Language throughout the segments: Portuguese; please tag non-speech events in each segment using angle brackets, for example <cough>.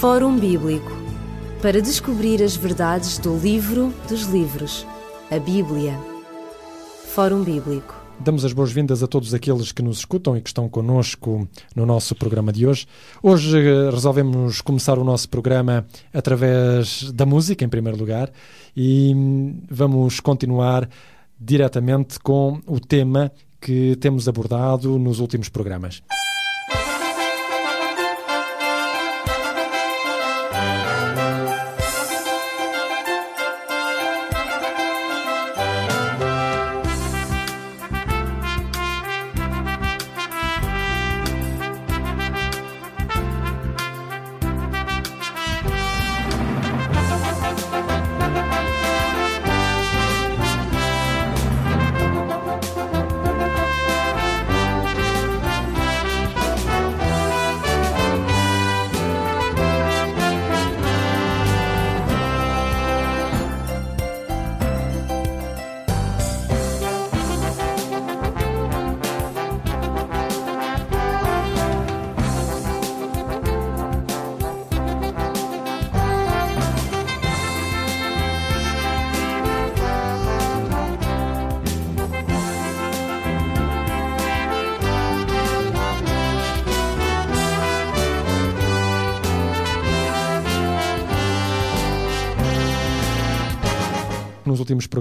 Fórum Bíblico para descobrir as verdades do livro dos livros, a Bíblia. Fórum Bíblico. Damos as boas-vindas a todos aqueles que nos escutam e que estão connosco no nosso programa de hoje. Hoje eh, resolvemos começar o nosso programa através da música, em primeiro lugar, e hum, vamos continuar diretamente com o tema que temos abordado nos últimos programas.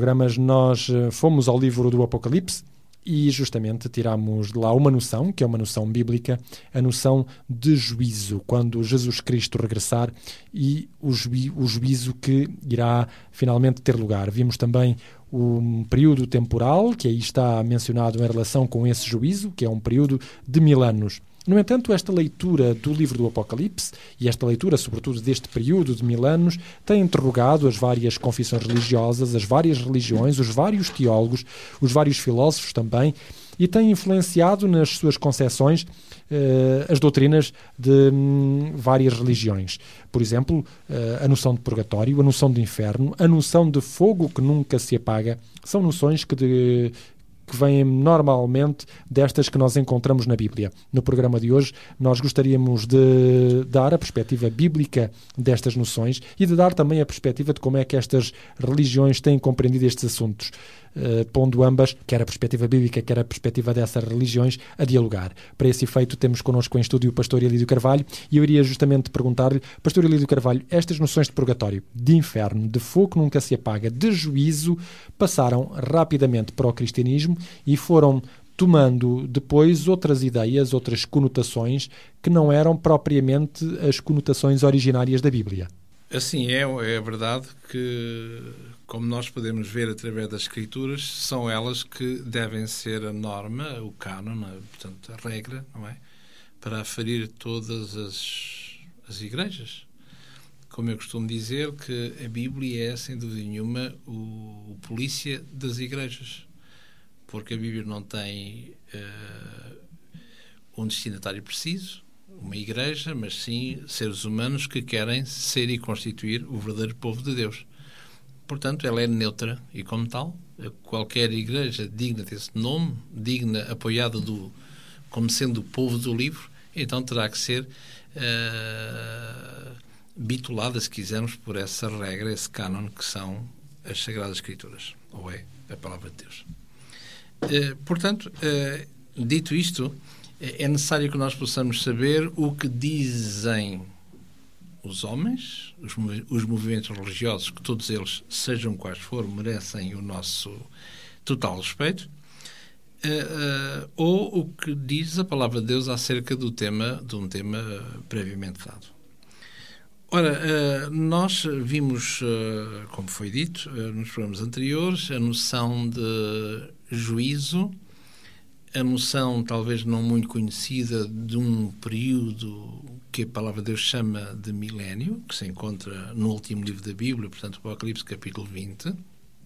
Programas nós eh, fomos ao livro do Apocalipse e justamente tiramos de lá uma noção, que é uma noção bíblica, a noção de juízo, quando Jesus Cristo regressar e o, juí o juízo que irá finalmente ter lugar. Vimos também um período temporal, que aí está mencionado em relação com esse juízo, que é um período de mil anos. No entanto, esta leitura do livro do Apocalipse, e esta leitura, sobretudo deste período de mil anos, tem interrogado as várias confissões religiosas, as várias religiões, os vários teólogos, os vários filósofos também, e tem influenciado nas suas concepções eh, as doutrinas de hum, várias religiões. Por exemplo, eh, a noção de purgatório, a noção de inferno, a noção de fogo que nunca se apaga, são noções que, de, que vêm normalmente destas que nós encontramos na Bíblia. No programa de hoje, nós gostaríamos de dar a perspectiva bíblica destas noções e de dar também a perspectiva de como é que estas religiões têm compreendido estes assuntos. Uh, pondo ambas, quer a perspectiva bíblica, quer a perspectiva dessas religiões, a dialogar. Para esse efeito, temos connosco em estúdio o pastor Elídio Carvalho e eu iria justamente perguntar-lhe, pastor Elídio Carvalho, estas noções de purgatório, de inferno, de fogo que nunca se apaga, de juízo, passaram rapidamente para o cristianismo e foram tomando depois outras ideias, outras conotações que não eram propriamente as conotações originárias da Bíblia. Assim é, é verdade que, como nós podemos ver através das Escrituras, são elas que devem ser a norma, o cânon, portanto, a regra, não é? Para aferir todas as, as igrejas. Como eu costumo dizer, que a Bíblia é, sem dúvida nenhuma, o, o polícia das igrejas. Porque a Bíblia não tem uh, um destinatário preciso, uma igreja, mas sim seres humanos que querem ser e constituir o verdadeiro povo de Deus. Portanto, ela é neutra e, como tal, qualquer igreja digna desse nome, digna, apoiada do, como sendo o povo do livro, então terá que ser uh, bitulada, se quisermos, por essa regra, esse cânon que são as Sagradas Escrituras, ou é a Palavra de Deus. Uh, portanto, uh, dito isto, é necessário que nós possamos saber o que dizem os homens, os, os movimentos religiosos, que todos eles, sejam quais forem, merecem o nosso total respeito, uh, uh, ou o que diz a palavra de Deus acerca do tema, de um tema previamente dado. Ora, uh, nós vimos, como foi dito nos programas anteriores, a noção de juízo a noção, talvez não muito conhecida, de um período que a palavra de Deus chama de milénio, que se encontra no último livro da Bíblia, portanto, Apocalipse, capítulo 20.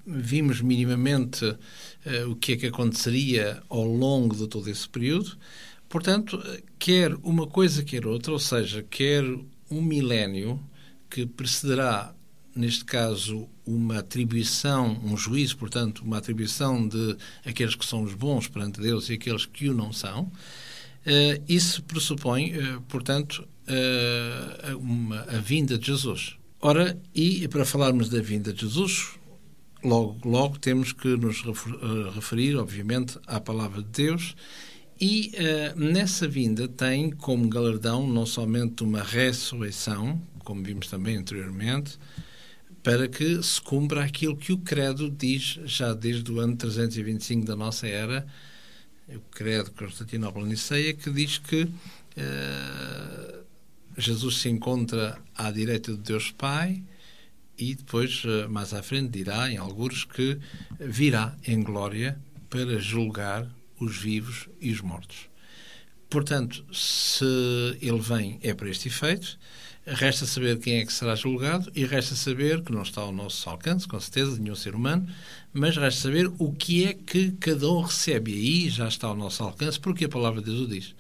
Vimos minimamente uh, o que é que aconteceria ao longo de todo esse período. Portanto, quer uma coisa, quer outra, ou seja, quer um milénio que precederá neste caso, uma atribuição, um juízo, portanto, uma atribuição de aqueles que são os bons perante Deus e aqueles que o não são. Uh, isso pressupõe, uh, portanto, uh, uma, a vinda de Jesus. Ora, e para falarmos da vinda de Jesus, logo, logo temos que nos referir, obviamente, à palavra de Deus e nessa vinda tem como galardão não somente uma ressurreição, como vimos também anteriormente, para que se cumpra aquilo que o Credo diz já desde o ano 325 da nossa era, o Credo Constantinopla Niceia, que diz que uh, Jesus se encontra à direita de Deus Pai e depois, uh, mais à frente, dirá em alguns que virá em glória para julgar os vivos e os mortos. Portanto, se ele vem é para este efeito, resta saber quem é que será julgado e resta saber, que não está ao nosso alcance, com certeza, de nenhum ser humano, mas resta saber o que é que cada um recebe. Aí já está ao nosso alcance, porque a palavra de Deus o diz.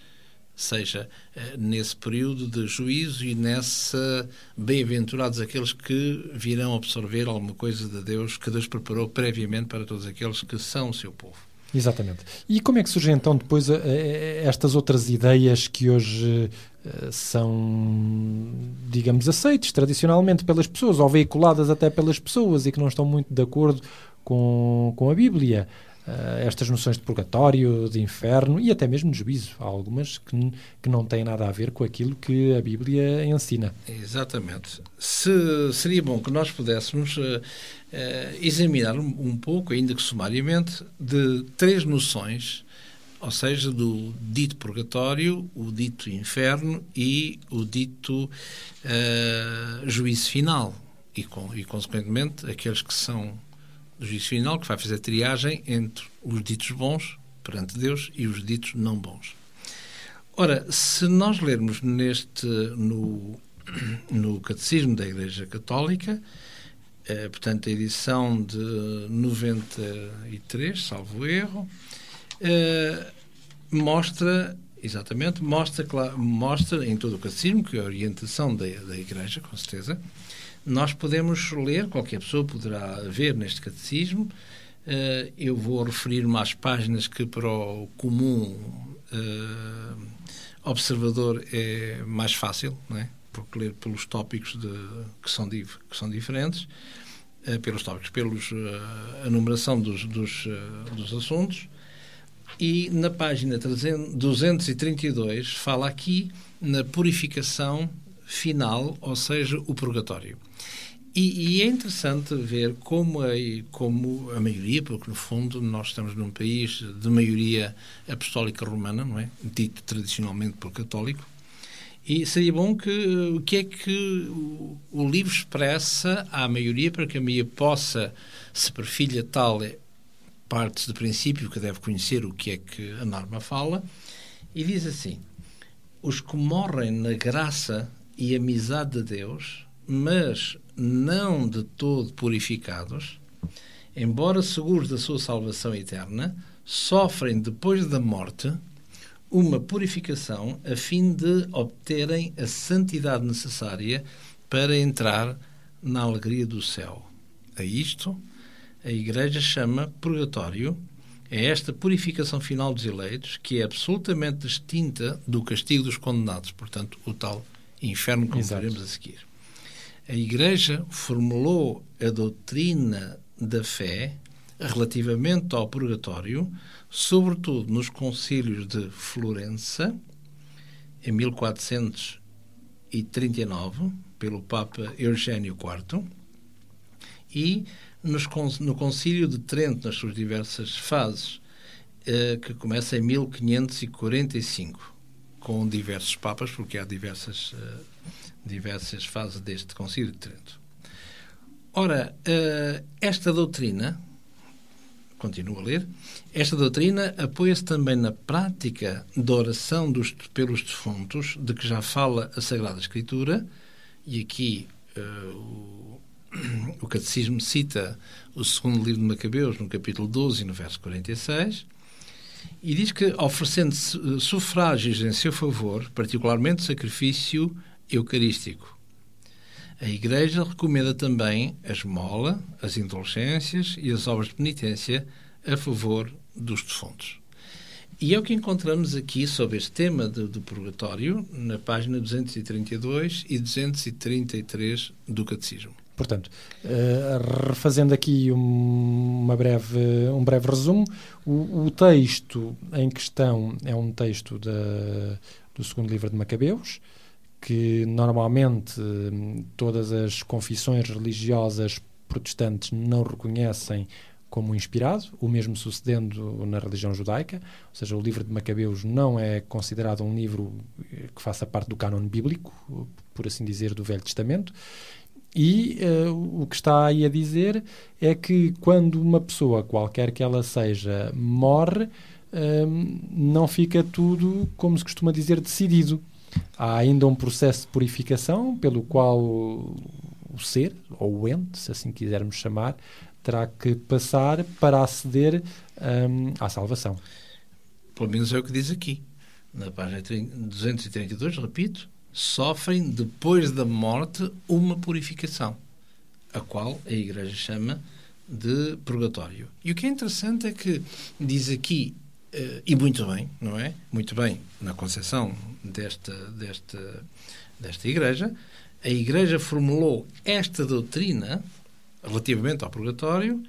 Seja eh, nesse período de juízo e nessa bem-aventurados aqueles que virão absorver alguma coisa de Deus que Deus preparou previamente para todos aqueles que são o seu povo. Exatamente. E como é que surgem então depois eh, eh, estas outras ideias que hoje são, digamos, aceites tradicionalmente pelas pessoas ou veiculadas até pelas pessoas e que não estão muito de acordo com, com a Bíblia? estas noções de purgatório, de inferno e até mesmo de juízo. Há algumas que, que não têm nada a ver com aquilo que a Bíblia ensina. Exatamente. Se, seria bom que nós pudéssemos uh, uh, examinar um, um, pouco, ainda que sumariamente, de três noções, ou seja, do dito purgatório, o dito inferno e o dito uh, juízo final. E, com, e, consequentemente, aqueles que são do juízo final, que vai fazer triagem entre os ditos bons perante Deus e os ditos não bons. Ora, se nós lermos neste, no, <clears throat> no Catecismo da Igreja Católica, eh, portanto, a edição de 93, salvo erro, eh, mostra, exatamente, mostra, mostra em todo o Catecismo, que é a orientação da, da Igreja, com certeza, nós podemos ler, qualquer pessoa poderá ver neste catecismo. Uh, eu vou referir-me às páginas que para o comum uh, observador é mais fácil, não é? porque ler pelos tópicos de, que, são, que são diferentes, uh, pelos tópicos, pelos a numeração dos, dos, dos assuntos. E na página 300, 232 fala aqui na purificação final, ou seja, o purgatório. E, e, é interessante ver como a, como a maioria, porque no fundo nós estamos num país de maioria apostólica romana, não é? Dito tradicionalmente por católico, e seria bom que o que é que o, o, livro expressa à maioria para que a maioria possa, se perfilha tal parte do princípio que deve conhecer o que é que a norma fala, e diz assim: os que morrem na graça e amizade de Deus, mas não de todo purificados, embora seguros da sua salvação eterna, sofrem depois da morte uma purificação a fim de obterem a santidade necessária para entrar na alegria do céu. A isto, a Igreja chama purgatório. É esta purificação final dos eleitos que é absolutamente distinta do castigo dos condenados, portanto, o tal inferno, Exato. veremos a seguir. A Igreja formulou a doutrina da fé relativamente ao purgatório, sobretudo nos concílios de Florença, em 1439, pelo Papa Eugênio IV, e nos, no Concílio de Trento, nas suas diversas fases, eh, que começa em 1545 com diversos papas, porque há diversas, uh, diversas fases deste Concílio de Trento. Ora, uh, esta doutrina, continuo a ler, esta doutrina apoia-se também na prática da oração dos, pelos defuntos, de que já fala a Sagrada Escritura, e aqui uh, o, o Catecismo cita o segundo livro de Macabeus, no capítulo 12 e no verso 46, e diz que, oferecendo sufrágios em seu favor, particularmente sacrifício eucarístico. A Igreja recomenda também a esmola, as indulgências e as obras de penitência a favor dos defuntos. E é o que encontramos aqui sobre este tema do, do purgatório na página 232 e 233 do Catecismo. Portanto, uh, refazendo aqui um, uma breve, um breve resumo, o, o, texto em questão é um texto do segundo livro de Macabeus, que normalmente todas as confissões religiosas protestantes não reconhecem como inspirado, o mesmo sucedendo na religião judaica, ou seja, o livro de Macabeus não é considerado um livro que faça parte do cânon bíblico, por assim dizer, do Velho Testamento. E uh, o que está aí a dizer é que quando uma pessoa, qualquer que ela seja, morre, uh, não fica tudo, como se costuma dizer, decidido. Há ainda um processo de purificação pelo qual o ser, ou o ente, se assim quisermos chamar, terá que passar para aceder um, à salvação. Pelo menos é o que diz aqui. Na página 232, repito, sofrem depois da morte uma purificação, a qual a Igreja chama de purgatório. E o que é interessante é que diz aqui, eh, e muito bem, não é? Muito bem, na concepção desta, desta, desta Igreja, a Igreja formulou esta doutrina relativamente ao purgatório,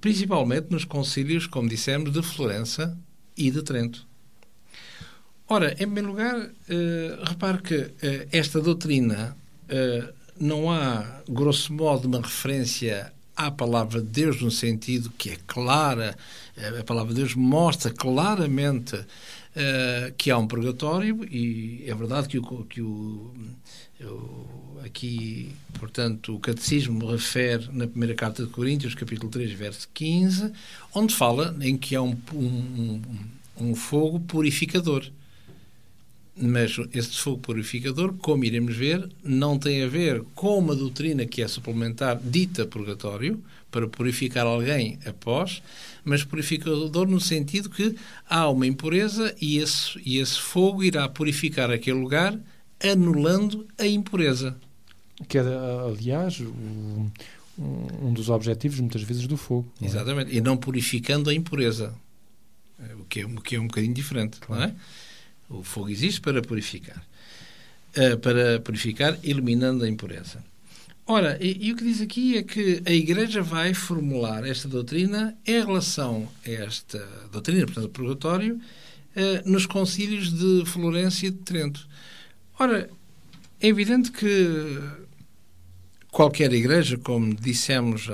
principalmente nos concílios, como dissemos, de Florença e de Trento. Ora, em primeiro lugar, uh, repare que uh, esta doutrina uh, não há, grosso modo, uma referência à palavra de Deus no sentido que é clara, a palavra de Deus mostra claramente que há um purgatório e é verdade que o, que o, aqui, portanto, o Catecismo refere na primeira carta de Coríntios, capítulo 3, verso 15, onde fala em que há um, um, um fogo purificador. Mas esse fogo purificador, como iremos ver, não tem a ver com uma doutrina que é suplementar, dita purgatório, para purificar alguém após, mas purificador no sentido que há uma impureza e esse, e esse fogo irá purificar aquele lugar, anulando a impureza. Que é, aliás, um, um dos objetivos, muitas vezes, do fogo. É? Exatamente. E não purificando a impureza. O que é, o que é um bocadinho diferente, claro. não é? O fogo existe para purificar. Uh, para purificar, eliminando a impureza. Ora, e, e, o que diz aqui é que a Igreja vai formular esta doutrina em relação a esta doutrina, portanto, do purgatório, uh, nos concílios de Florença e de Trento. Ora, é evidente que qualquer igreja, como dissemos uh,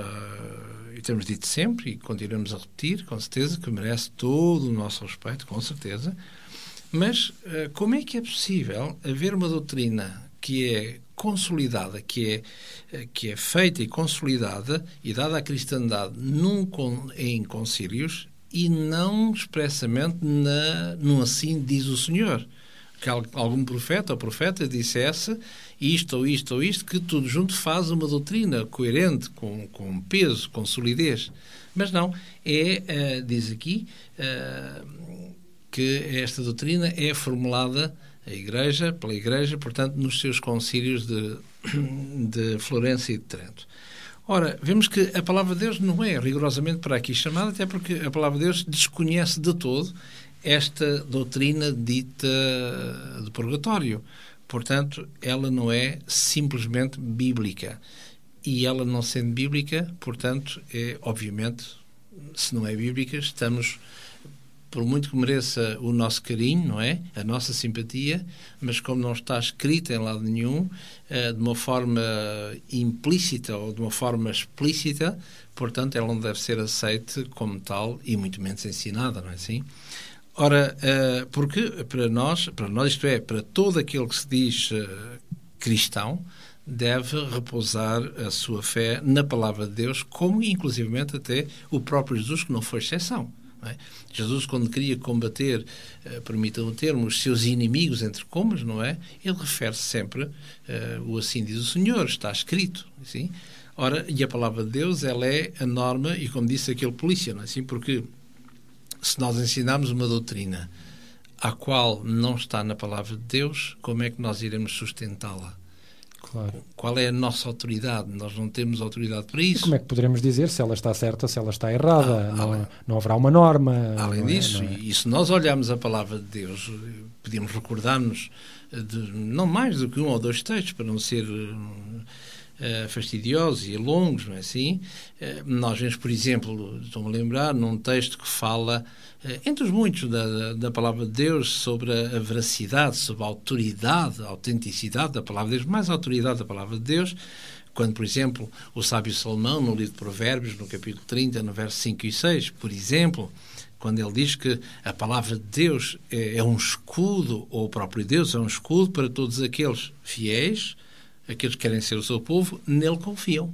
e temos dito sempre e continuamos a repetir, com certeza, que merece todo o nosso respeito, com certeza, mas uh, como é que é possível haver uma doutrina que é consolidada, que é, uh, que é feita e consolidada e dada à cristandade num, em concílios e não expressamente na, num assim diz o Senhor? que algum profeta ou profeta dissesse isto ou isto ou isto, que tudo junto faz uma doutrina coerente, com, com peso, com solidez. Mas não, é, uh, diz aqui, uh, que esta doutrina é formulada a Igreja, pela Igreja, portanto, nos seus concílios de, <coughs> de Florença e de Trento. Ora, vemos que a palavra de Deus não é rigorosamente para aqui chamada, até porque a palavra de Deus desconhece de todo esta doutrina dita de purgatório. Portanto, ela não é simplesmente bíblica. E ela não sendo bíblica, portanto, é obviamente, se não é bíblica, estamos por muito que mereça o nosso carinho, não é? A nossa simpatia, mas como não está escrita em lado nenhum, eh, de uma forma implícita ou de uma forma explícita, portanto, ela não deve ser aceite como tal e muito menos ensinada, não é assim? Ora, uh, porque para nós, para nós, isto é, para todo aquele que se diz uh, cristão, deve repousar a sua fé na palavra de Deus, como inclusivamente até o próprio Jesus, que não foi exceção. É? Jesus, quando queria combater, uh, permitam o termo, os seus inimigos, entre comas, não é? Ele refere-se sempre, uh, o assim diz o Senhor, está escrito. Assim? Ora, e a palavra de Deus, ela é a norma, e como disse aquele polícia, não é assim? Porque se nós ensinarmos uma doutrina a qual não está na palavra de Deus, como é que nós iremos sustentá-la? Claro. Qual é a nossa autoridade? Nós não temos autoridade para isso. E como é que poderemos dizer se ela está certa, se ela está errada? Ah, não, além- não haverá uma norma. Além não é- disso, não é? e se nós olharmos a palavra de Deus, eh, podíamos recordar-nos de não mais do que um ou dois textos, para não ser eh, fastidiosos e longos, não é assim? Eh, nós vemos, por exemplo, estou-me a lembrar, num texto que fala, eh, entre os muitos da, da- palavra de Deus, sobre a, a veracidade, sobre a autoridade, a autenticidade da palavra de Deus, mais a autoridade da palavra de Deus, quando, por exemplo, o sábio Salomão, no livro de Provérbios, no capítulo 30, no verso 5 e 6, por exemplo, quando ele diz que a palavra de Deus é, é um escudo, ou o próprio Deus é um escudo para todos aqueles fiéis, aqueles que querem ser o seu povo, nele confiam.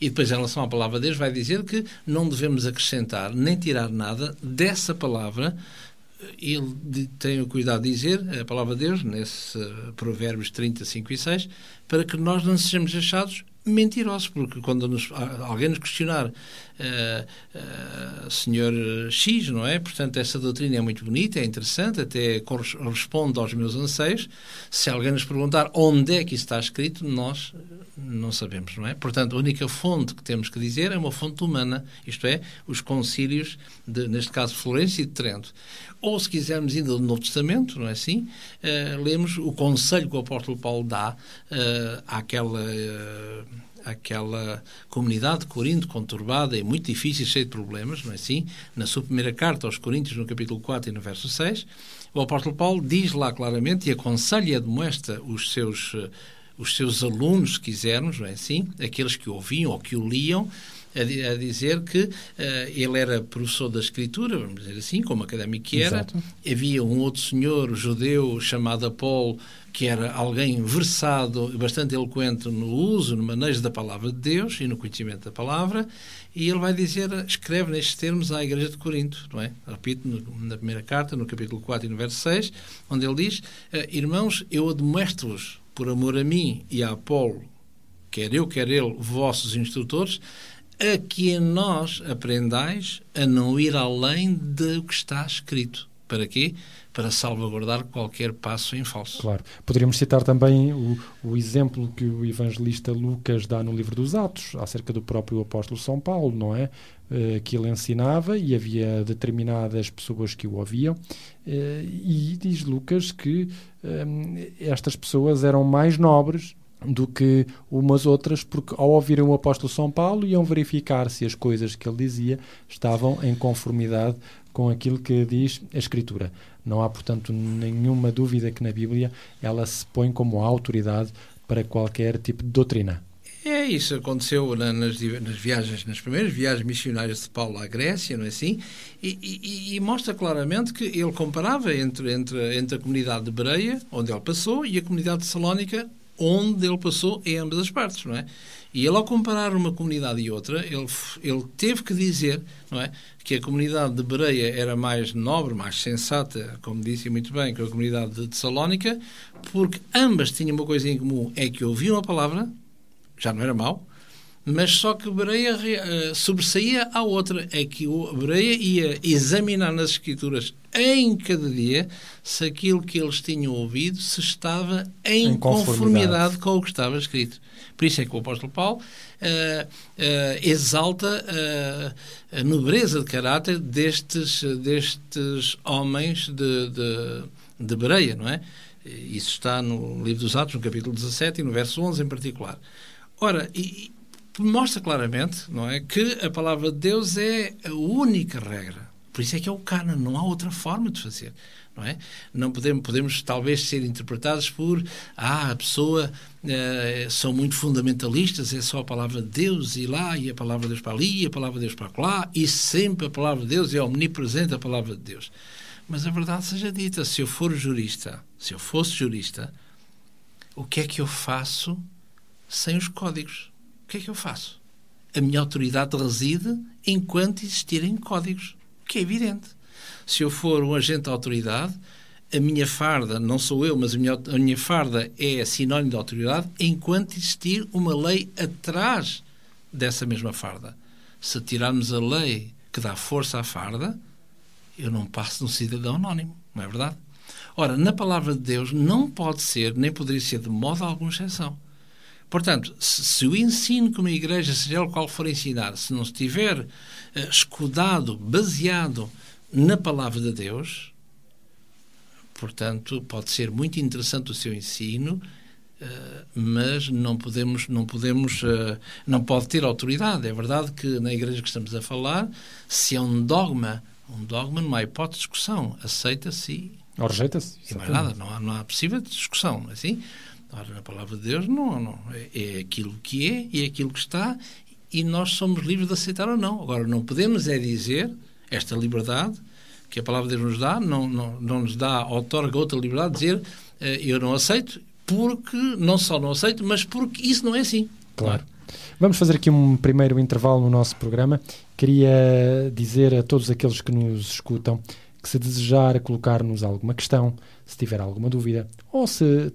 E depois, em relação à palavra de Deus, vai dizer que não devemos acrescentar nem tirar nada dessa palavra. Ele tem o cuidado de dizer, a palavra de Deus, nesse eh, Provérbios 30, 5 e 6, para que nós não sejamos achados mentirosos, porque quando nos- alguém nos questionar eh, eh, senhor X, não é? Portanto, essa doutrina é muito bonita, é interessante, até corres- responde aos meus anseios. Se alguém nos perguntar onde é que isso está escrito, nós eh, não sabemos, não é? Portanto, a única fonte que temos que dizer é uma fonte humana, isto é, os concílios, de, neste caso, Florença e de Trento. Ou, se quisermos ainda do Novo Testamento, não é assim? Eh, lemos o conselho que o apóstolo Paulo dá eh, àquela, àquela comunidade de Corinto conturbada e muito difícil, cheia de problemas, não é assim? Na sua primeira carta aos Coríntios, no capítulo 4 e no verso 6, o apóstolo Paulo diz lá claramente e aconselha e admoesta os seus, eh, os seus alunos, se quisermos, não é assim? Aqueles que o ouviam ou que o liam, a, a dizer que eh, ele era professor da Escritura, vamos dizer assim, como académico que era. Exato. Havia um outro senhor judeu chamado Apolo, que era alguém versado e bastante eloquente no uso, no manejo da palavra de Deus e no conhecimento da palavra, e ele vai dizer, escreve nestes termos à Igreja de Corinto, não é? Repito, na primeira carta, no capítulo 4 e no verso 6, onde ele diz, eh, irmãos, eu admoesto-vos, por amor a mim e a Apolo, quer eu, quer ele, vossos instrutores, a que nós aprendais a não ir além do que está escrito. Para quê? Para salvaguardar qualquer passo em falso. Claro. Poderíamos citar também o, o exemplo que o evangelista Lucas dá no livro dos Atos, acerca do próprio apóstolo São Paulo, não é? Eh, que ele ensinava e havia determinadas pessoas que o ouviam, eh, e diz Lucas que eh, estas pessoas eram mais nobres do que umas outras, porque ao ouvirem o apóstolo São Paulo iam verificar se as coisas que ele dizia estavam em conformidade com aquilo que diz a Escritura. Não há, portanto, nenhuma dúvida que na Bíblia ela se põe como autoridade para qualquer tipo de doutrina. É isso aconteceu na- nas, nas viagens, nas primeiras viagens missionárias de Paulo à Grécia, não é assim? E, e- e mostra claramente que ele comparava entre, entre, entre a comunidade de Bereia, onde ele passou, e a comunidade de Salónica, onde ele passou em ambas as partes, não é? E ele, ao comparar uma comunidade e outra, ele, ele teve que dizer, não é? Que a comunidade de Bereia era mais nobre, mais sensata, como disse muito bem, que a comunidade de, de Salónica, porque ambas tinham uma coisa em comum, é que ouviam a palavra, já não era mau, mas só que Bereia re- eh, sobressaía à outra, é que o Bereia ia examinar nas Escrituras em cada dia se aquilo que eles tinham ouvido se estava em, Em conformidade. conformidade com o que estava escrito. Por isso é que o apóstolo Paulo eh, eh, exalta a nobreza de caráter destes, destes homens de, de, de Bereia, não é? Isso está no livro dos Atos, no capítulo 17 e no verso 11 em particular. Ora, e mostra claramente, não é, que a palavra de Deus é a única regra. Por isso é que é o canon, não há outra forma de fazer, não é? Não podemos, podemos talvez ser interpretados por, ah, a pessoa eh, são muito fundamentalistas, é só a palavra de Deus e lá, e a palavra de Deus para ali, e a palavra de Deus para lá, e sempre a palavra de Deus é omnipresente a palavra de Deus. Mas a verdade seja dita, se eu for jurista, se eu fosse jurista, o que é que eu faço sem os códigos? O que é que eu faço? A minha autoridade reside enquanto existirem códigos, que é evidente. Se eu for um agente de autoridade, a minha farda, não sou eu, mas a minha, a minha farda é sinónimo de autoridade enquanto existir uma lei atrás dessa mesma farda. Se tirarmos a lei que dá força à farda, eu não passo de um cidadão anónimo, não é verdade? Ora, na palavra de Deus não pode ser, nem poderia ser de modo alguma exceção. Portanto, se, se, o ensino que uma igreja, seja o qual for ensinar, se não estiver uh, escudado, baseado na palavra de Deus, portanto, pode ser muito interessante o seu ensino, uh, mas não podemos, não podemos, uh, não pode ter autoridade. É verdade que na igreja que estamos a falar, se é um dogma, um dogma não há hipótese de discussão, aceita-se ou rejeita-se. E mais nada, não há, não há possível discussão, é assim? Ora, na palavra de Deus, não, não. É, é aquilo que é, é aquilo que está, e nós somos livres de aceitar ou não. Agora, não podemos é dizer esta liberdade que a palavra de Deus nos dá, não, não, não nos dá, otorga outra liberdade, dizer uh, eu não aceito, porque, não só não aceito, mas porque isso não é assim. Claro. Vamos fazer aqui um primeiro intervalo no nosso programa. Queria dizer a todos aqueles que nos escutam que se desejar colocar-nos alguma questão, se tiver alguma dúvida, ou se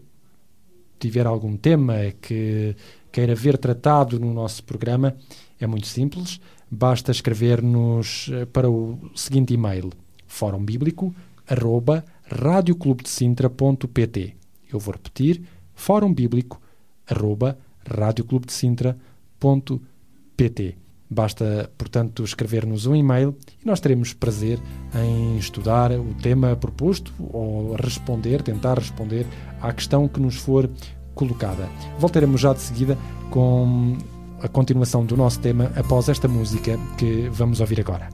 tiver algum tema que queira ver tratado no nosso programa, é muito simples. Basta escrever-nos eh, para o seguinte e-mail: fórumbíblico@radioclubedesintra.pt. Eu vou repetir: fórumbíblico@radioclubedesintra.pt. Basta, portanto, escrever-nos um e-mail e nós teremos prazer em estudar o tema proposto ou responder, tentar responder à questão que nos for colocada. Voltaremos já de seguida com a continuação do nosso tema após esta música que vamos ouvir agora.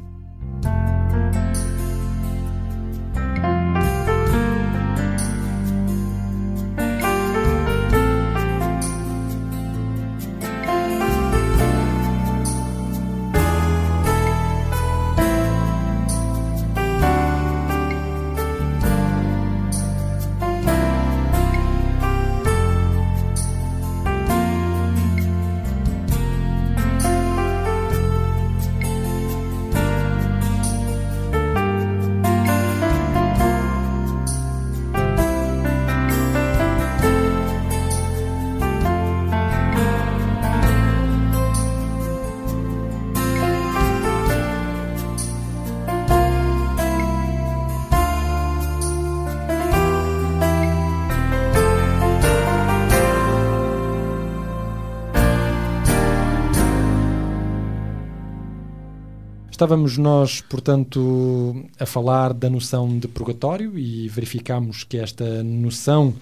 Estávamos nós, portanto, a falar da noção de purgatório e verificámos que esta noção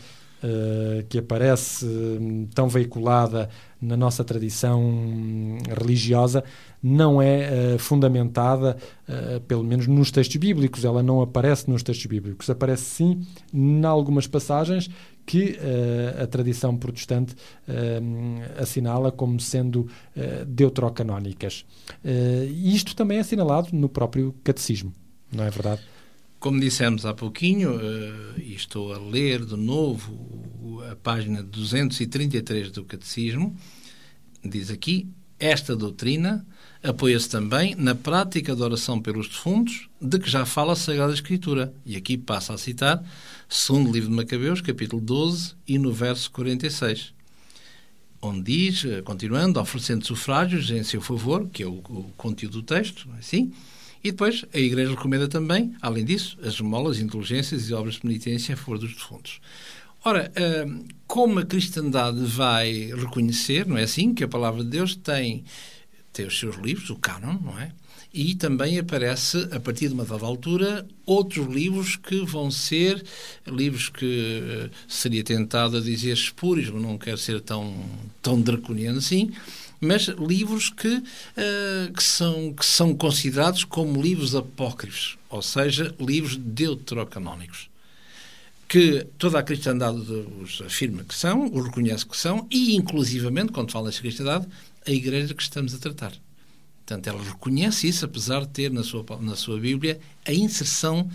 uh, que aparece uh, tão veiculada na nossa tradição religiosa não é uh, fundamentada, pelo menos nos textos bíblicos. Ela não aparece nos textos bíblicos. Aparece sim em algumas passagens que uh, a tradição protestante uh, assinala como sendo uh, deuterocanónicas. isto também é assinalado no próprio catecismo, não é verdade? Como dissemos há pouquinho, e estou a ler de novo a página 233 do Catecismo, diz aqui: esta doutrina apoia-se também na prática da oração pelos defuntos, de que já fala a Sagrada Escritura. E aqui passa a citar segundo livro de Macabeus, capítulo 12, e no verso 46, onde diz, eh, continuando, oferecendo sufrágios em seu favor, que é o, o conteúdo do texto, é assim, e depois a Igreja recomenda também, além disso, as molas, indulgências e obras de penitência a favor dos defuntos. Ora, eh, como a cristandade vai reconhecer, não é assim, que a palavra de Deus tem, tem os seus livros, o cânon, não é? e também aparece, a partir de uma dada altura, outros livros que vão ser livros que uh, seria tentado a dizer espúrios, não quero ser tão, tão draconiano assim, mas livros que, uh, que, são, que são considerados como livros apócrifos, ou seja, livros deuterocanónicos que toda a cristandade os afirma que são, os reconhece que são, e inclusivamente, quando fala nesta cristandade, a igreja que estamos a tratar. Portanto, ela reconhece isso, apesar de ter na sua, na sua Bíblia a inserção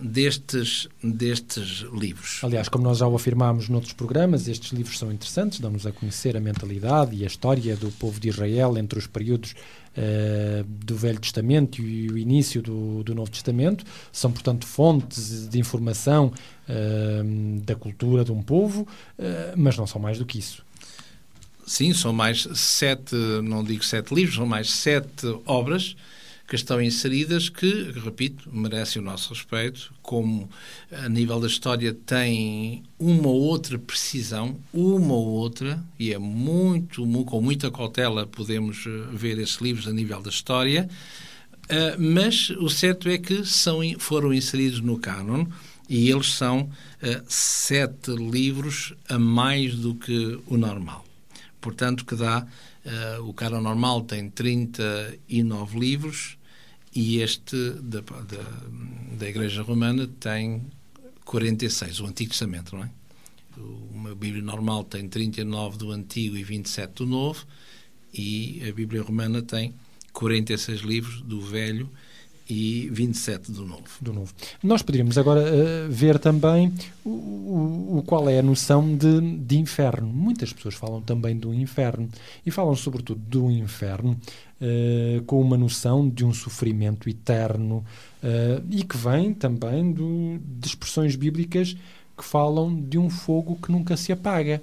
destes, destes livros. Aliás, como nós já o afirmámos noutros programas, estes livros são interessantes, dão-nos a conhecer a mentalidade e a história do povo de Israel entre os períodos uh, do Velho Testamento e o início do, do Novo Testamento. São, portanto, fontes de informação uh, da cultura de um povo, uh, mas não são mais do que isso. Sim, são mais sete, não digo sete livros, são mais sete obras que estão inseridas que, repito, merecem o nosso respeito, como a nível da história tem uma ou outra precisão, uma ou outra, e é muito, com muita cautela podemos eh, ver esses livros a nível da história, eh, mas o certo é que são, foram inseridos no cânon e eles são uh, sete livros a mais do que o normal. Portanto, que dá, uh, o cara normal tem 39 livros e este da, da, da Igreja Romana tem 46, o Antigo Testamento, não é? Uma Bíblia normal tem 39 do Antigo e 27 do Novo e a Bíblia Romana tem 46 livros do Velho e 27 do Novo. Do Novo. Nós poderíamos agora uh, ver também o, o, o, qual é a noção de, de inferno. Muitas pessoas falam também do inferno e falam sobretudo do inferno uh, com uma noção de um sofrimento eterno uh, e que vem também do, de expressões bíblicas que falam de um fogo que nunca se apaga.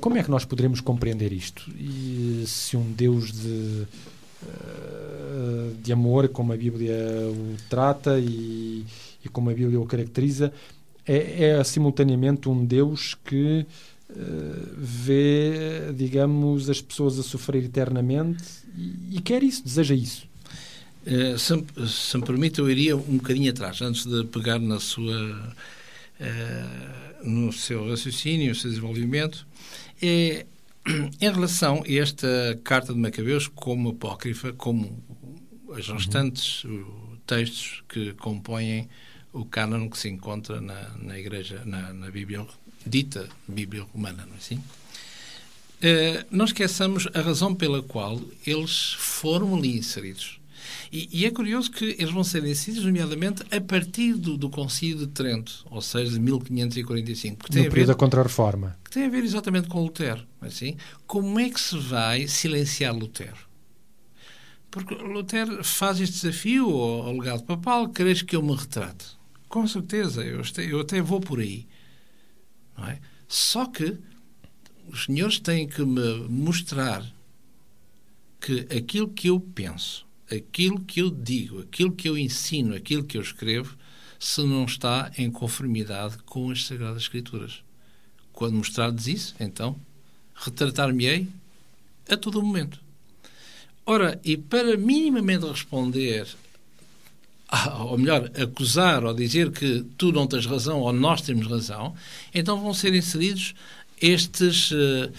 como é que nós poderemos compreender isto? E se um Deus de de amor, como a Bíblia o trata e, e como a Bíblia o caracteriza, é, é simultaneamente um Deus que uh, vê, digamos, as pessoas a sofrer eternamente e, e quer isso, deseja isso. Uh, se, se, me permite, eu iria um bocadinho atrás, antes de pegar na sua, uh, no seu raciocínio, no seu desenvolvimento. É, em relação a esta carta de Macabeus, como apócrifa, como os restantes uhum. textos que compõem o cânon que se encontra na, na Igreja, na, na Bíblia, dita Bíblia Romana, não é assim? Uh, não esqueçamos a razão pela qual eles foram ali inseridos. E, e, é curioso que eles vão ser inseridos, nomeadamente, a partir do, do Concílio de Trento, ou seja, de 1545. Que tem no período da Contra-Reforma. Que tem a ver exatamente com Lutero. É assim? Como é que se vai silenciar Lutero? Porque Lutero faz este desafio ao, legado papal, queres que eu me retrate? Com certeza, eu, eu até vou por aí. Não é? Só que os senhores têm que me mostrar que aquilo que eu penso aquilo que eu digo, aquilo que eu ensino, aquilo que eu escrevo, se não está em conformidade com as Sagradas Escrituras. Quando mostrardes isso, então, retratar-me-ei a todo momento. Ora, e para minimamente responder, ou melhor, acusar ou dizer que tu não tens razão ou nós temos razão, então vão ser inseridos estes, uh,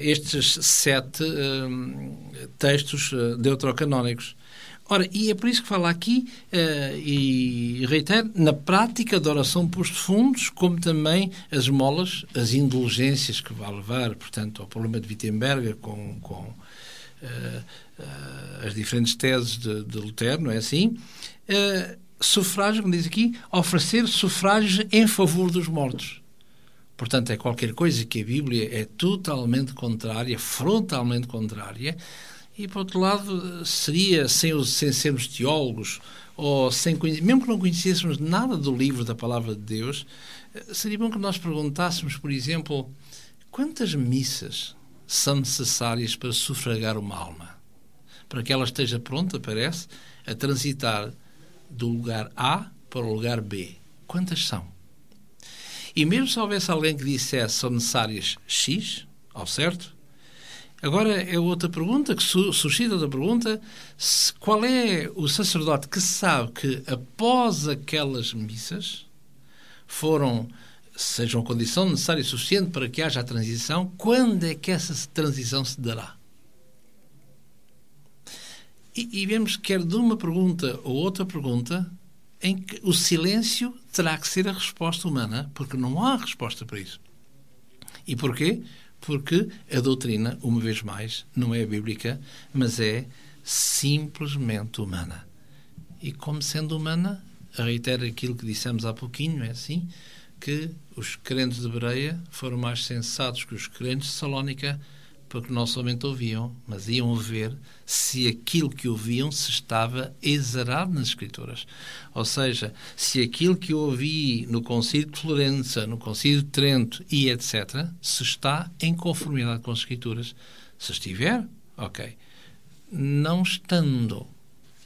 estes sete uh, textos deuterocanónicos. Ora, e é por isso que fala aqui, uh, e reitero, na prática da oração por fundos, como também as molas, as indulgências que vai levar, portanto, ao problema de Wittenberg com, com as diferentes teses de, de, Lutero, não é assim? sufrágio, como diz aqui, oferecer sufrágios em favor dos mortos. Portanto, é qualquer coisa que a Bíblia é totalmente contrária, frontalmente contrária, e, por outro lado, seria, sem, sem sermos teólogos, ou sem mesmo que não conhecêssemos nada do livro da Palavra de Deus, seria bom que nós perguntássemos, por exemplo, quantas missas são necessárias para sufragar uma alma? Para que ela esteja pronta, parece, a transitar do lugar A para o lugar B. Quantas são? E mesmo se houvesse alguém que dissesse são necessárias X, ao certo, agora é outra pergunta que suscita outra pergunta: qual é o sacerdote que sabe que após aquelas missas foram sejam condição necessária e suficiente para que haja a transição, quando é que essa transição se dará? E, e vemos que quer de uma pergunta ou outra pergunta em que o silêncio terá que ser a resposta humana, porque não há resposta para isso. E porquê? Porque a doutrina, uma vez mais, não é bíblica, mas é simplesmente humana. E como sendo humana, reitero aquilo que dissemos há pouquinho, é assim, que os crentes de Bereia foram mais sensatos que os crentes de Salónica porque não somente ouviam, mas iam ver se aquilo que ouviam se estava exarado nas Escrituras. Ou seja, se aquilo que eu ouvi no Concílio de Florença, no Concílio de Trento e etc., se está em conformidade com as Escrituras. Se estiver, ok. Não estando,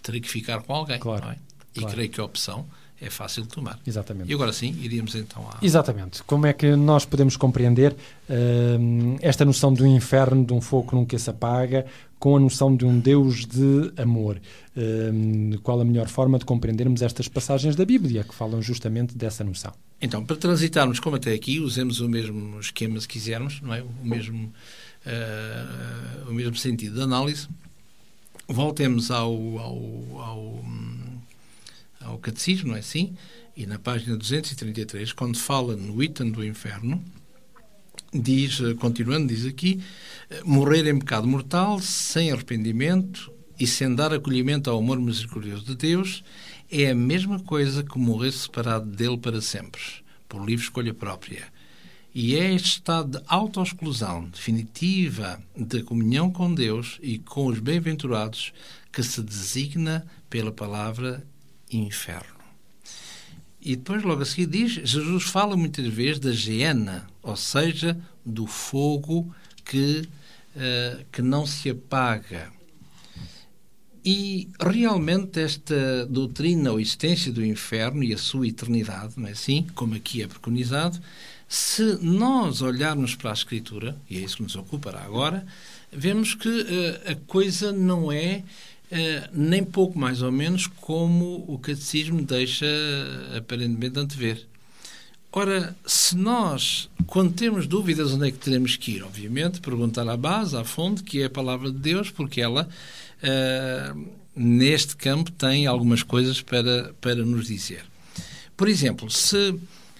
terei que ficar com alguém. Claro, é? E claro. creio que a opção é fácil de tomar. Exatamente. E agora sim, iríamos então à. Exatamente. Como é que nós podemos compreender uh, esta noção do inferno, de um fogo que nunca se apaga, com a noção de um Deus de amor? Uh, qual a melhor forma de compreendermos estas passagens da Bíblia que falam justamente dessa noção? Então, para transitarmos como até aqui, usemos o mesmo esquema se quisermos, não é? O mesmo, uh, o mesmo sentido de análise. Voltemos ao, ao, ao ao Catecismo, não é assim? E na página 233, quando fala no item do inferno, diz, continuando, diz aqui, morrer em pecado mortal, sem arrependimento e sem dar acolhimento ao amor misericordioso de Deus, é a mesma coisa que morrer separado dele para sempre, por livre escolha própria. E é este estado de autoexclusão definitiva da comunhão com Deus e com os bem-aventurados que se designa pela palavra inferno. E depois, logo a seguir, diz: Jesus fala muitas vezes da geena, ou seja, do fogo que, uh, que não se apaga. E realmente esta doutrina ou existência do inferno e a sua eternidade, não é assim? Como aqui é preconizado, se nós olharmos para a Escritura, e é isso que nos ocupará agora, vemos que uh, a coisa não é Uh, nem pouco mais ou menos como o catecismo deixa aparentemente antever. Ora, se nós, quando temos dúvidas onde é que teremos que ir, obviamente, perguntar à base, à fonte, que é a palavra de Deus, porque ela, uh, neste campo, tem algumas coisas para, para nos dizer. Por exemplo, se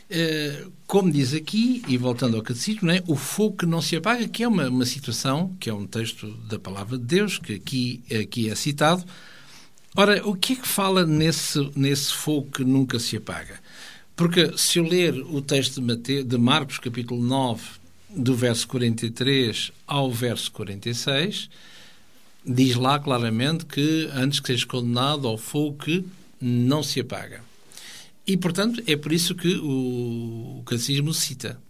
Uh, como diz aqui, e voltando ao catecismo, é? o fogo que não se apaga, que é uma, uma situação, que é um texto da palavra de Deus, que aqui, aqui é citado. Ora, o que é que fala nesse, nesse fogo que nunca se apaga? Porque se eu ler o texto de, Mate, de Marcos, capítulo 9, do verso 43 ao verso 46, diz lá claramente que antes que seja condenado ao fogo que não se apaga. E, portanto, é por isso que o, catecismo cita.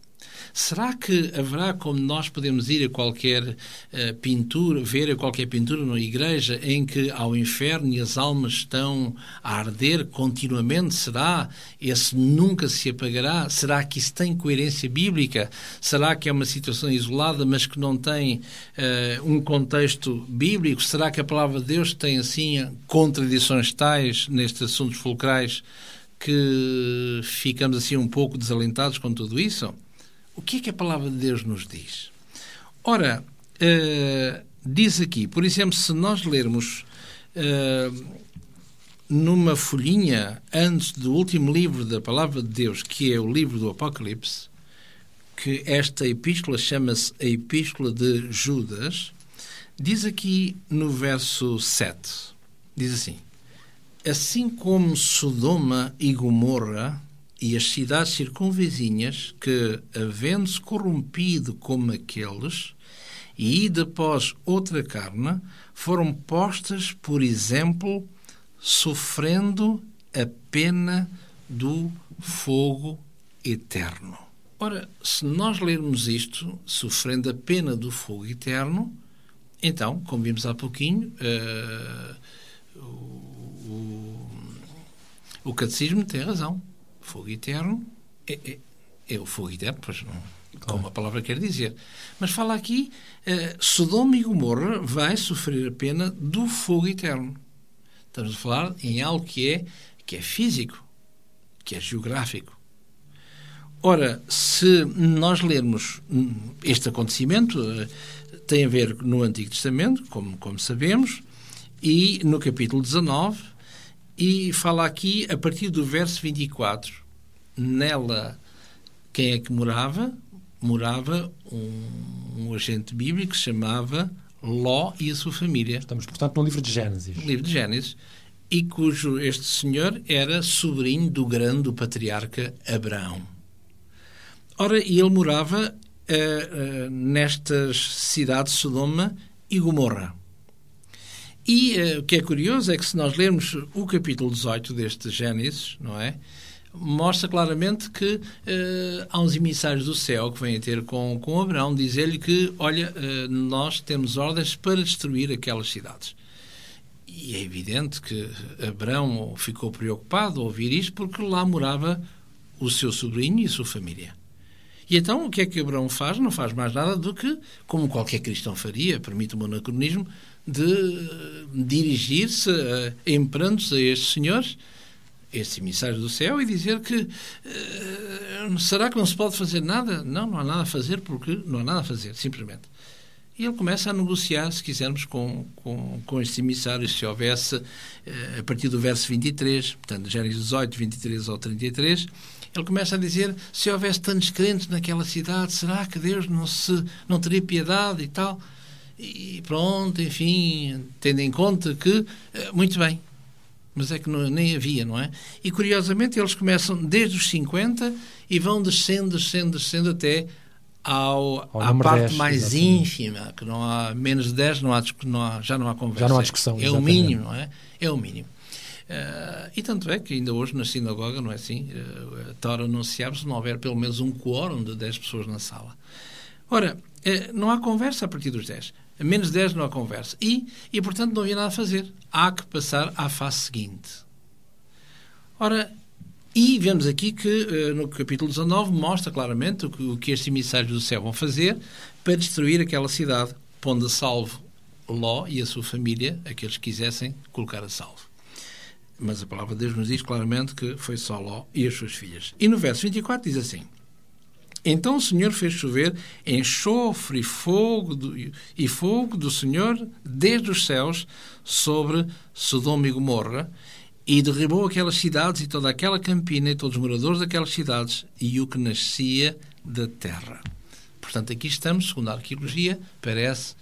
Será que haverá como nós podemos ir a qualquer uh, pintura, ver a qualquer pintura na igreja em que ao inferno e as almas estão a arder continuamente? Será? Esse nunca se apagará? Será que isso tem coerência bíblica? Será que é uma situação isolada, mas que não tem uh, um contexto bíblico? Será que a palavra de Deus tem assim contradições tais nestes assuntos fulcrais? Que ficamos assim um pouco desalentados com tudo isso? O que é que a palavra de Deus nos diz? Ora, uh, diz aqui, por exemplo, se nós lermos uh, numa folhinha antes do último livro da palavra de Deus, que é o livro do Apocalipse, que esta epístola chama-se a Epístola de Judas, diz aqui no verso 7, diz assim: Assim como Sodoma e Gomorra e as cidades circunvizinhas, que, havendo-se corrompido como aqueles, e após outra carne, foram postas, por exemplo, sofrendo a pena do fogo eterno. Ora, se nós lermos isto, sofrendo a pena do fogo eterno, então, como vimos há pouquinho, uh, o, o catecismo tem razão. Fogo eterno é, é, é o fogo eterno, pois não, como a palavra quer dizer. Mas fala aqui, uh, Sodoma e Gomorra vai sofrer a pena do fogo eterno. Estamos a falar em algo que é, que é físico, que é geográfico. Ora, se nós lermos este acontecimento, uh, tem a ver no Antigo Testamento, como, como sabemos, e no capítulo 19, e fala aqui a partir do verso 24. Nela, quem é que morava? Morava um, um agente bíblico que se chamava Ló e a sua família. Estamos, portanto, no livro de Gênesis. No livro de Gênesis. E cujo este senhor era sobrinho do grande patriarca Abraão. Ora, ele morava uh, uh, nestas cidades de Sodoma e Gomorra. E uh, o que é curioso é que se nós lermos o capítulo 18 deste Gênesis, não é? Mostra claramente que uh, há uns emissários do céu que vêm ter com, com Abraão, dizer-lhe que, olha, uh, nós temos ordens para destruir aquelas cidades. E é evidente que Abraão ficou preocupado ao ouvir isto porque lá morava o seu sobrinho e a sua família. E então o que é que Abraão faz? Não faz mais nada do que, como qualquer cristão faria, permite-me o anacronismo, de dirigir-se em prantos a estes senhores, estes emissários do céu, e dizer que uh, será que não se pode fazer nada? Não, não há nada a fazer porque não há nada a fazer, simplesmente. E ele começa a negociar, se quisermos, com, com, com estes emissários, se houvesse, uh, a partir do verso 23, portanto, Gênesis 18, 23 ao 33, ele começa a dizer: se houvesse tantos crentes naquela cidade, será que Deus não, se, não teria piedade e tal? E pronto, enfim, tendo em conta que, eh, muito bem, mas é que não, nem havia, não é? E curiosamente eles começam desde os 50 e vão descendo, descendo, descendo até ao, ao à parte 10, mais exatamente. ínfima, que não há menos de 10, não há, não há, já não há conversa. Já não há discussão. É exatamente. o mínimo, não é? É o mínimo. Uh, e tanto é que ainda hoje na sinagoga, não é assim? Uh, a Torá anunciava se não houver pelo menos um quórum de 10 pessoas na sala. Ora, uh, não há conversa a partir dos 10. A menos de 10 não há conversa. E, e, portanto, não havia nada a fazer. Há que passar à fase seguinte. Ora, e vemos aqui que no capítulo 19 mostra claramente o que estes emissários do céu vão fazer para destruir aquela cidade, pondo a salvo Ló e a sua família, aqueles que quisessem colocar a salvo. Mas a palavra de Deus nos diz claramente que foi só Ló e as suas filhas. E no verso 24 diz assim: Então o Senhor fez chover enxofre e fogo do, e fogo do Senhor desde os céus sobre Sodoma e Gomorra e derribou aquelas cidades e toda aquela campina e todos os moradores daquelas cidades e o que nascia da terra. Portanto, aqui estamos, segundo a arqueologia, parece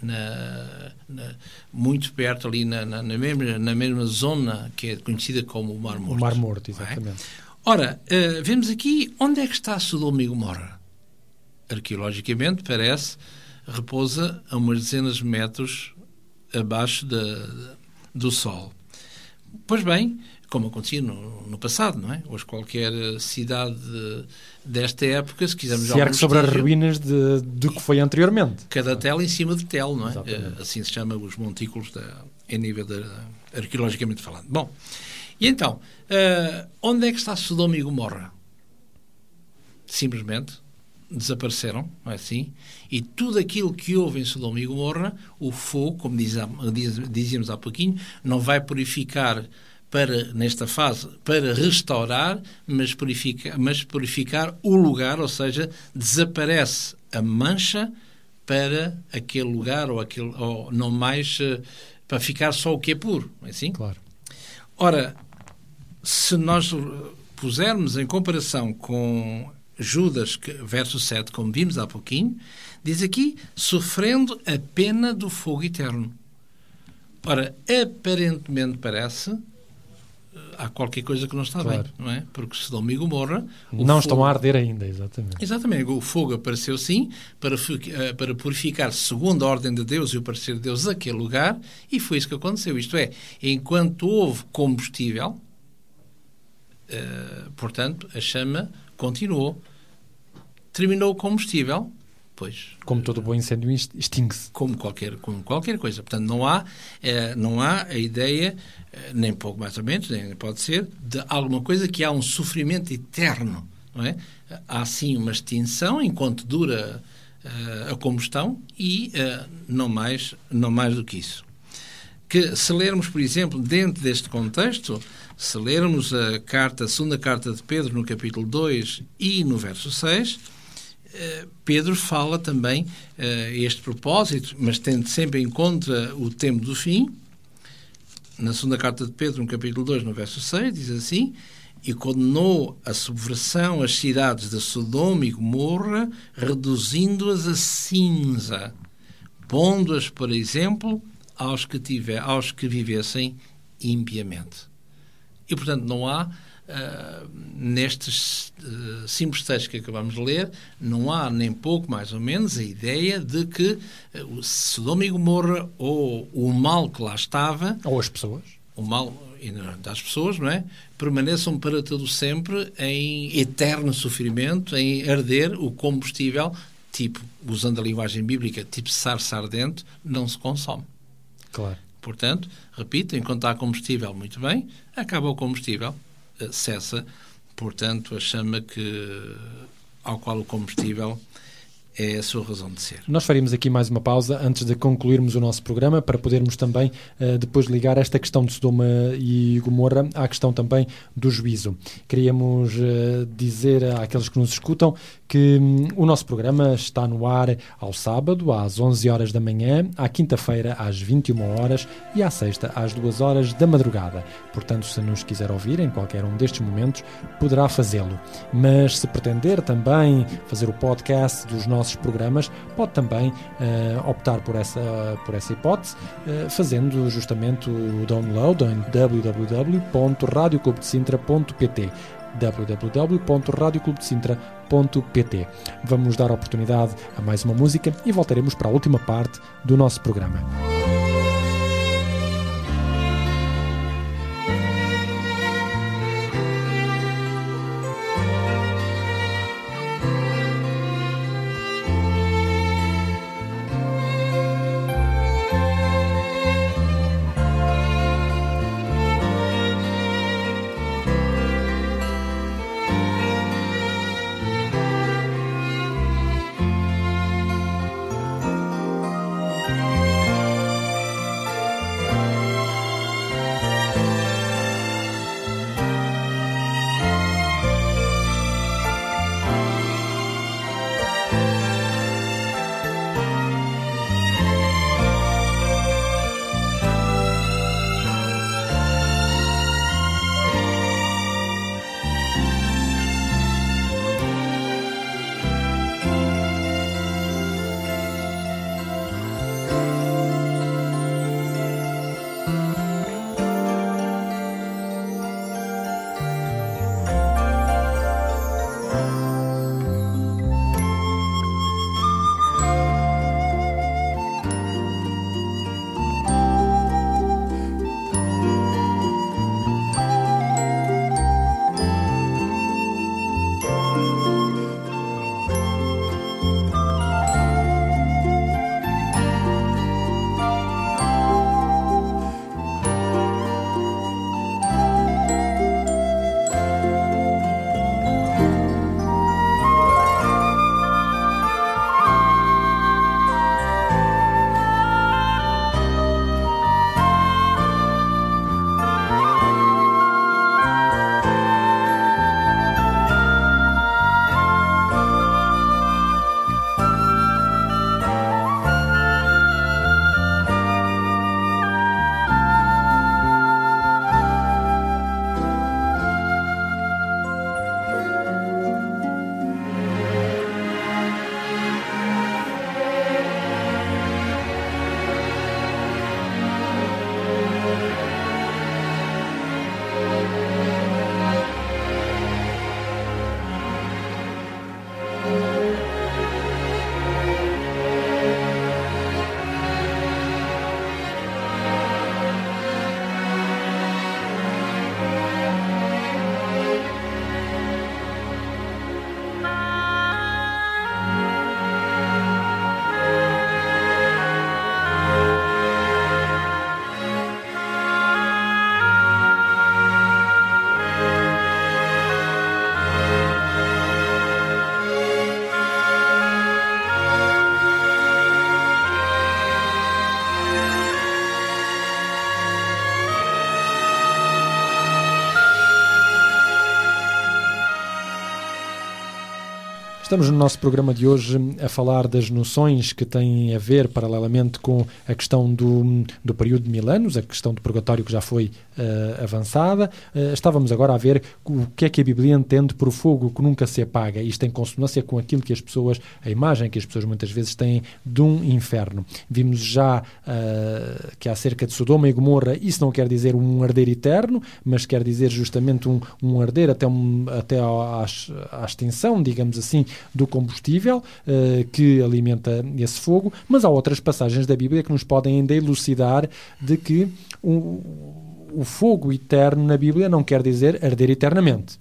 na, na, muito perto ali na, na, mesma, na mesma zona que é conhecida como o Mar Morto. O Mar Morto, exatamente. É? Ora, uh, vemos aqui onde é que está Sodoma e Gomorra. Arqueologicamente, parece, repousa a umas dezenas de metros abaixo do Sol. Pois bem, como acontecia no, no, passado, não é? Hoje qualquer cidade desta época, se quisermos... Cerca sobre as ruínas de, do que foi anteriormente. Cada tela em cima de tel, não é? Exatamente. Assim se chama os montículos da, em nível de, arqueologicamente falando. Bom, e então, uh, onde é que está Sodoma e Gomorra? Simplesmente desapareceram, não é assim? E tudo aquilo que houve em Sodoma e Gomorra, o fogo, como diz, diz, dizíamos há pouquinho, não vai purificar para, nesta fase, para restaurar, mas purificar, mas purificar o lugar, ou seja, desaparece a mancha para aquele lugar ou, aquele, ou não mais eh, para ficar só o que é puro, é assim? Claro. Ora, se nós pusermos em comparação com Judas, verso 7, como vimos há pouquinho, diz aqui, sofrendo a pena do fogo eterno. Ora, aparentemente parece há qualquer coisa que não está claro. bem, não é? Porque se Sodoma e Gomorra... Não fogo... estão a arder ainda, exatamente. Exatamente. O fogo apareceu, sim, para, eh, para purificar, segundo a ordem de Deus e o parecer de Deus, aquele lugar, e foi isso que aconteceu. Isto é, enquanto houve combustível, uh, portanto, a chama continuou. Terminou o combustível, Pois. Como todo bom incêndio extingue-se. Como qualquer, como qualquer coisa. Portanto, não há, é, não há a ideia, é, nem pouco mais ou menos, nem pode ser, de alguma coisa que há um sofrimento eterno. Não é? Há sim uma extinção enquanto dura uh, a combustão e não, mais, não mais do que isso. Que se lermos, por exemplo, dentro deste contexto, se lermos a carta, a segunda carta de Pedro no capítulo 2 e no verso 6, Pedro fala também uh, este propósito, mas tendo sempre em conta o tempo do fim. Na segunda carta de Pedro, no capítulo 2, no verso 6, diz assim: E condenou a subversão às cidades de Sodoma e Gomorra, reduzindo-as a cinza, pondo-as, por exemplo, aos que, tiver, aos que vivessem impiamente. E, portanto, não há Uh, nestes uh, simples textos que acabamos de ler, não há nem pouco mais ou menos a ideia de que uh, Sodoma e Gomorra ou o mal que lá estava... Ou as pessoas. O mal das pessoas, não é? Permaneçam para todo sempre em eterno sofrimento, em arder o combustível, tipo, usando a linguagem bíblica, tipo sarça ardente, não se consome. Claro. Portanto, repito, enquanto há combustível, muito bem, acaba o combustível, eh, cessa, portanto, a chama que, ao qual o combustível é a sua razão de ser. Nós faríamos aqui mais uma pausa antes de concluirmos o nosso programa para podermos também uh, depois ligar esta questão de Sodoma e Gomorra à questão também do juízo. Queríamos uh, dizer àqueles que nos escutam que um, o nosso programa está no ar ao sábado às 11 horas da manhã, à quinta-feira às 21 horas e à sexta às 2 horas da madrugada. Portanto, se nos quiser ouvir em qualquer um destes momentos, poderá fazê-lo. Mas se pretender também fazer o podcast dos nossos nossos programas, pode também uh, optar por essa, por essa hipótese, uh, fazendo justamente o download em www.radioclubdecintra.pt www.radioclubdecintra.pt Vamos dar oportunidade a mais uma música e voltaremos para a última parte do nosso programa. Estamos no nosso programa de hoje a falar das noções que têm a ver, paralelamente, com a questão do, do período de mil anos, a questão do purgatório que já foi uh, avançada. Uh, estávamos agora a ver o que é que a Bíblia entende por fogo que nunca se apaga. Isto em consonância com aquilo que as pessoas, a imagem que as pessoas muitas vezes têm de um inferno. Vimos já uh, que acerca de Sodoma e Gomorra, isso não quer dizer um arder eterno, mas quer dizer justamente um, um arder até, um, até à, à extinção, digamos assim, do combustível uh, que alimenta esse fogo, mas há outras passagens da Bíblia que nos podem ainda elucidar de que o, o fogo eterno na Bíblia não quer dizer arder eternamente.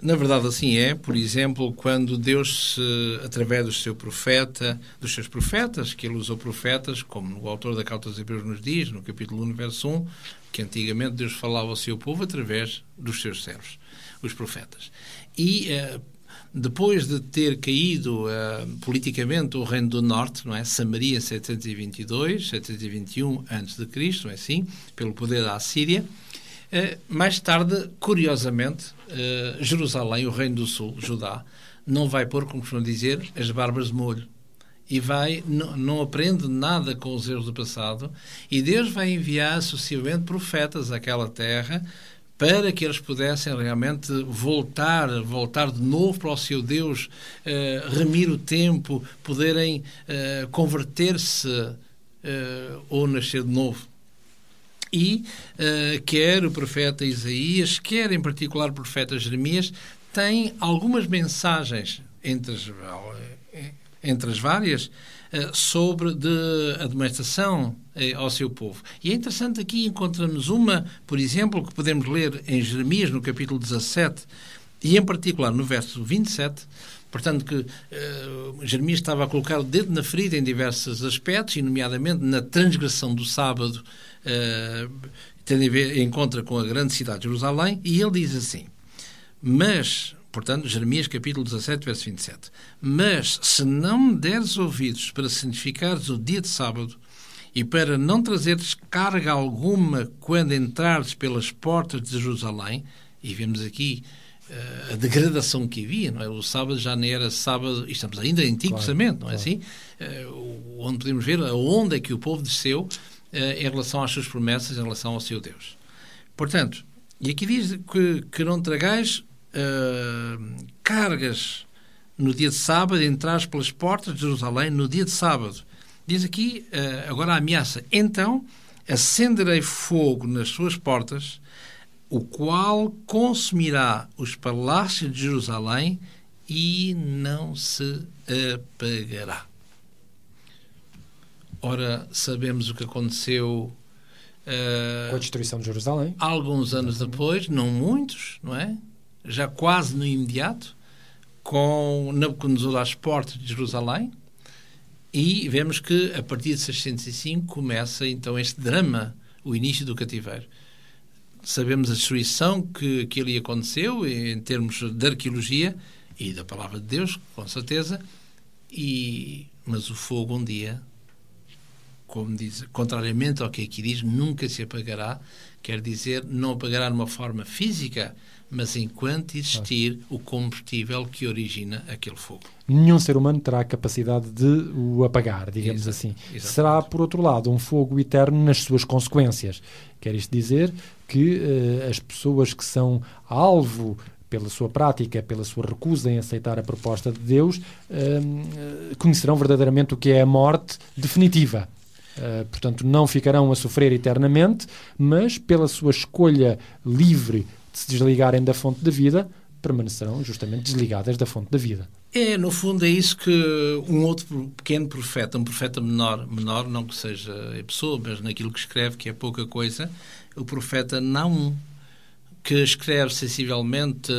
Na verdade, assim é. Por exemplo, quando Deus, se, através do seu profeta, dos seus profetas, que ele usou profetas, como o autor da Carta aos Hebreus nos diz, no capítulo 1, verso 1, que antigamente Deus falava ao seu povo através dos seus servos, os profetas. E uh, depois de ter caído uh, politicamente o Reino do Norte, não é? Samaria em 722, 721 a.C., não é assim? Pelo poder da Assíria, uh, mais tarde, curiosamente, uh, Jerusalém, o Reino do Sul, Judá, não vai pôr, como costumam dizer, as barbas de molho. E vai, não, não aprende nada com os erros do passado, e Deus vai enviar sucessivamente profetas àquela terra para que eles pudessem realmente voltar, voltar de novo para o seu Deus, eh, remir o tempo, poderem eh, converter-se eh, ou nascer de novo. E quer o profeta Isaías, quer em particular o profeta Jeremias, têm algumas mensagens, entre as, entre as várias, sobre de administração uh, ao seu povo. E é interessante aqui encontramos uma, por exemplo, que podemos ler em Jeremias, no capítulo 17, e em particular no verso 27, Portanto, que uh, Jeremias estava a colocar o dedo na ferida em diversos aspectos, e nomeadamente na transgressão do sábado, uh, tendo a ver, encontra com a grande cidade de Jerusalém, e ele diz assim: Mas, portanto, Jeremias capítulo 17, verso 27, Mas se não me deres ouvidos para significares o dia de sábado, e para não trazeres carga alguma quando entrares pelas portas de Jerusalém, e vemos aqui a degradação que havia, não é? O sábado já não era sábado, estamos ainda em Antigo claro, Testamento, não é claro. assim? Uh, onde podemos ver a onda é que o povo desceu uh, em relação às suas promessas, em relação ao seu Deus. Portanto, e aqui diz que, que não tragais uh, cargas no dia de sábado, entrais pelas portas de Jerusalém no dia de sábado. Diz aqui agora a ameaça. Então acenderei fogo nas suas portas o qual consumirá os palácios de Jerusalém e não se apagará. Ora, sabemos o que aconteceu uh, com a destruição de Jerusalém. Alguns anos depois, não muitos, não é? Já quase no imediato, com Nabucodonosor às portas de Jerusalém. E vemos que a partir de 605 começa então este drama, o início do cativeiro sabemos a destruição que, que ali aconteceu em termos de arqueologia e da palavra de Deus, com certeza, e, mas o fogo um dia, como diz, contrariamente ao que aqui diz, nunca se apagará, quer dizer, não apagará numa forma física, mas enquanto existir o combustível que origina aquele fogo. Nenhum ser humano terá a capacidade de o apagar, digamos Exato, assim. Exatamente. Será, por outro lado, um fogo eterno nas suas consequências. Quer isto dizer que uh, as pessoas que são alvo pela sua prática, pela sua recusa em aceitar a proposta de Deus, uh, conhecerão verdadeiramente o que é a morte definitiva. Uh, portanto, não ficarão a sofrer eternamente, mas pela sua escolha livre se desligarem da fonte da vida, permanecerão justamente desligadas da fonte da vida. É, no fundo, é isso que um outro pequeno profeta, um profeta menor, menor, não que seja a pessoa, mas naquilo que escreve, que é pouca coisa, o profeta Naum, que escreve sensivelmente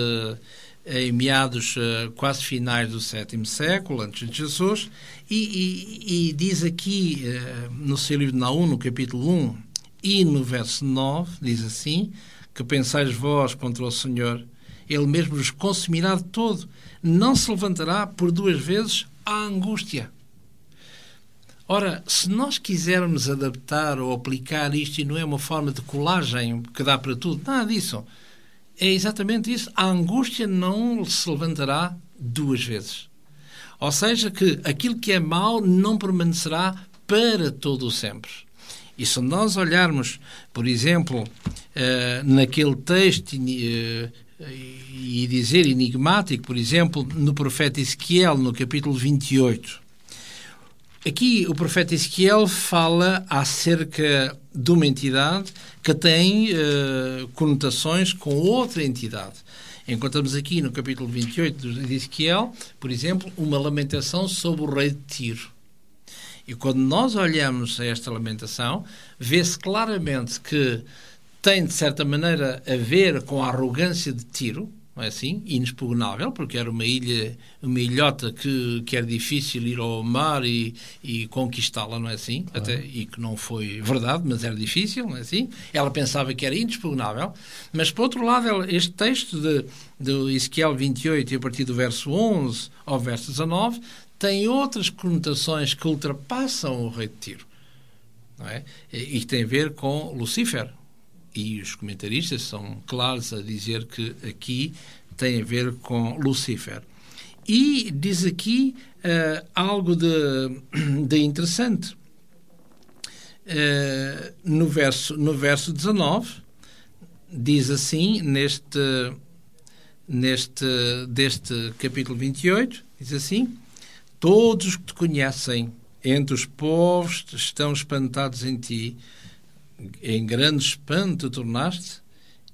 eh, em meados eh, quase finais do sétimo século, antes de Jesus, e, e, e diz aqui eh, no seu livro de Naum, no capítulo 1 e no verso 9, diz assim, que pensais vós contra o Senhor, ele mesmo vos consumirá de todo, não se levantará por duas vezes a angústia. Ora, se nós quisermos adaptar ou aplicar isto, e não é uma forma de colagem que dá para tudo, nada disso. É exatamente isso. A angústia não se levantará duas vezes. Ou seja, que aquilo que é mau não permanecerá para todo o sempre. E se nós olharmos, por exemplo, uh, naquele texto uh, e dizer enigmático, por exemplo, no profeta Ezequiel, no capítulo 28. Aqui o profeta Ezequiel fala acerca de uma entidade que tem uh, conotações com outra entidade. Encontramos aqui no capítulo 28 de Ezequiel, por exemplo, uma lamentação sobre o rei de Tiro. E quando nós olhamos a esta lamentação, vê-se claramente que tem, de certa maneira, a ver com a arrogância de Tiro, não é assim? Inexpugnável, porque era uma ilha, uma ilhota que, que era difícil ir ao mar e, e conquistá-la, não é assim? Claro. Até, e que não foi verdade, mas era difícil, não é assim? Ela pensava que era inexpugnável, mas por outro lado, este texto de, de Ezequiel 28, e a partir do verso 11 ao verso 19, tem outras conotações que ultrapassam o rei de Tiro. Não é? E que tem a ver com Lucifer, e os comentaristas são claros a dizer que aqui tem a ver com Lucifer. E diz aqui uh, algo de, <clears throat> de interessante. Uh, no, verso, no verso 19, diz assim, neste, neste deste capítulo 28, diz assim: Todos os que te conhecem entre os povos estão espantados em ti, em grande espanto tornaste,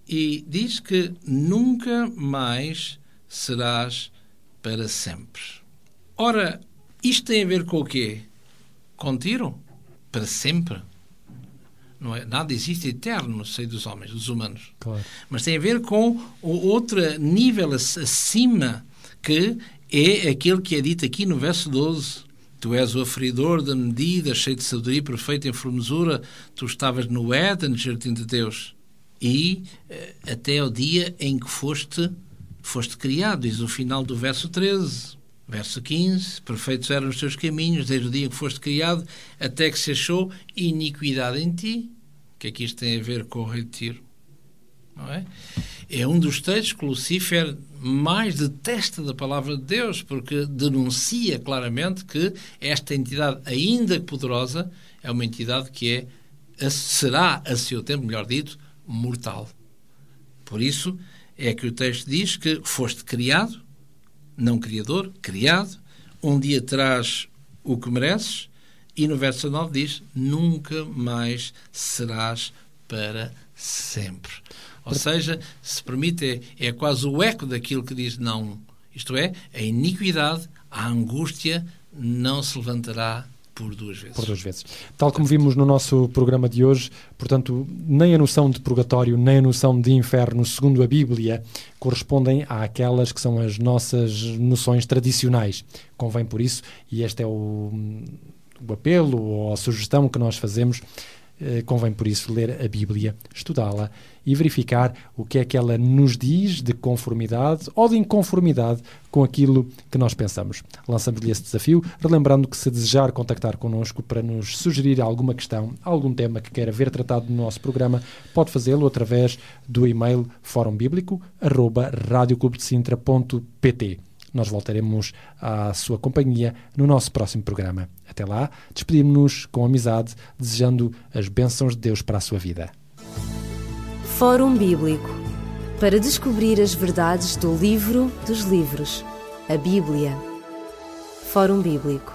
e diz que nunca mais serás para sempre. Ora, isto tem a ver com o quê? Com tiro? Para sempre? Não é? Nada existe eterno no seio dos homens, dos humanos. Claro. Mas tem a ver com outro nível acima, que é aquele que é dito aqui no verso 12 Tu és o aferidor da medida, cheio de sabedoria, perfeita em formosura. Tu estavas no Éden, jardim de Deus. E eh, até o dia em que foste, foste criado, diz o final do verso 13. Verso 15: Perfeitos eram os teus caminhos, desde o dia em que foste criado, até que se achou iniquidade em ti. O que é que isto tem a ver com o rei de Tiro? Não é? é um dos textos que Lucifer mais detesta da palavra de Deus, porque denuncia claramente que esta entidade, ainda poderosa, é uma entidade que é, será, a seu tempo, melhor dito, mortal. Por isso é que o texto diz que foste criado, não criador, criado, um dia terás o que mereces, e no verso 9 diz: nunca mais serás para sempre. Ou seja, se permite, é, é quase o eco daquilo que diz não. Isto é, a iniquidade, a angústia não se levantará por duas vezes. Por duas vezes. Tal como vimos no nosso programa de hoje, portanto, nem a noção de purgatório, nem a noção de inferno, segundo a Bíblia, correspondem àquelas que são as nossas noções tradicionais. Convém por isso, e este é o, o apelo ou a sugestão que nós fazemos, convém por isso ler a Bíblia, estudá-la e verificar o que é que ela nos diz de conformidade ou de inconformidade com aquilo que nós pensamos. Lançamos-lhe esse desafio, relembrando que se desejar contactar connosco para nos sugerir alguma questão, algum tema que queira ver tratado no nosso programa, pode fazê-lo através do e-mail forumbíblico.radioclubdecintra.pt. Nós voltaremos à sua companhia no nosso próximo programa. Até lá, despedimos-nos com amizade, desejando as bênçãos de Deus para a sua vida. Fórum Bíblico para descobrir as verdades do livro dos livros, a Bíblia. Fórum Bíblico